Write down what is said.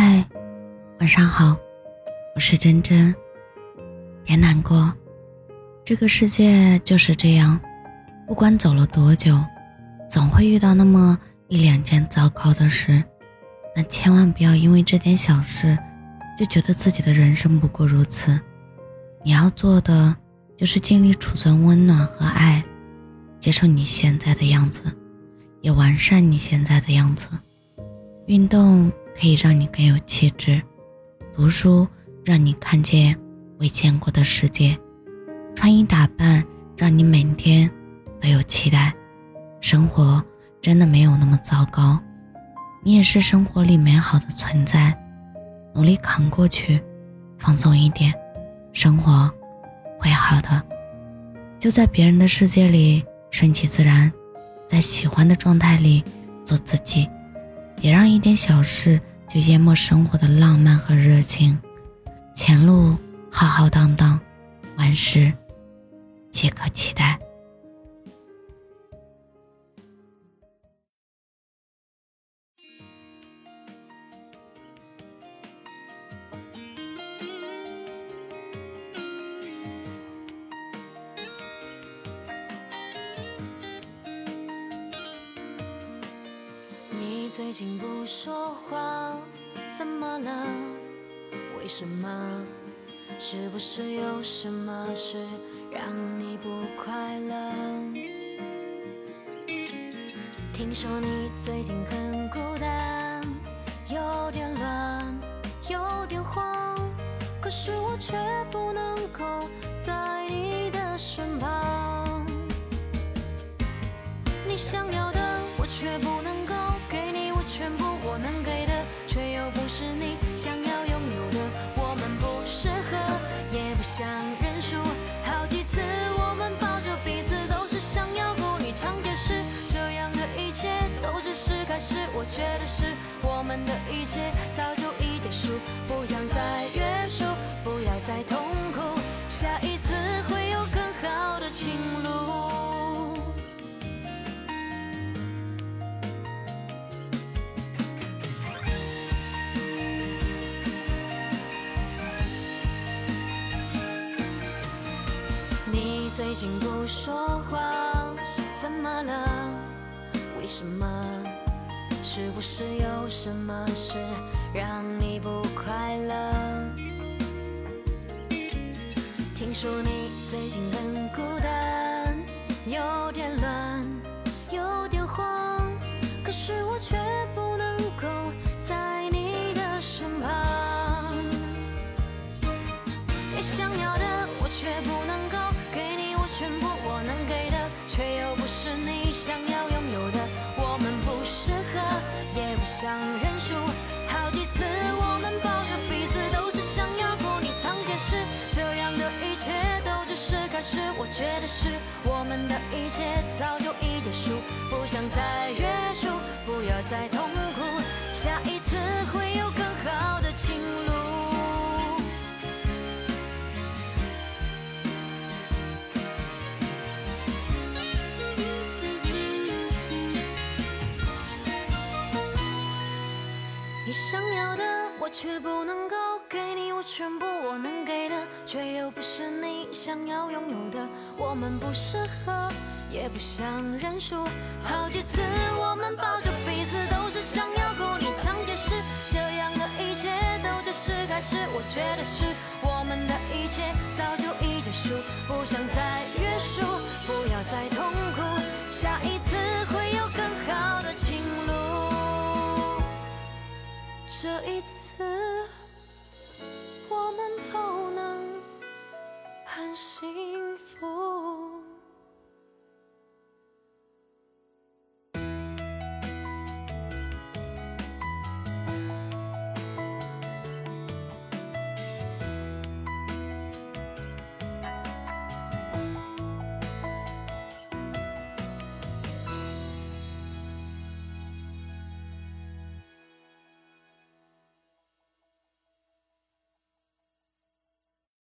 嗨，晚上好，我是真真。别难过，这个世界就是这样，不管走了多久，总会遇到那么一两件糟糕的事。那千万不要因为这点小事，就觉得自己的人生不过如此。你要做的就是尽力储存温暖和爱，接受你现在的样子，也完善你现在的样子。运动。可以让你更有气质，读书让你看见未见过的世界，穿衣打扮让你每天都有期待。生活真的没有那么糟糕，你也是生活里美好的存在。努力扛过去，放松一点，生活会好的。就在别人的世界里顺其自然，在喜欢的状态里做自己。别让一点小事就淹没生活的浪漫和热情。前路浩浩荡荡，万事皆可期待。最近不说话，怎么了？为什么？是不是有什么事让你不快乐？听说你最近很孤单，有点乱，有点慌，可是我却不能够在你的身旁。你想要的，觉得是我们的一切早就已结束，不想再约束，不要再痛苦。下一次会有更好的情路。你最近不说话，怎么了？为什么？是不是有什么事让你不快乐？听说你最近很孤单，有点乱，有点慌，可是是我们的一切早就已结束，不想再约束，不要再痛苦。下一却不能够给你我全部我能给的却又不是你想要拥有的我们不适合也不想认输好几次我们抱着彼此都是想要哭你常解释这样的一切都只是开始我觉得是我们的一切早就已结束不想再约束不要再痛苦下一次会有更好的情路。这一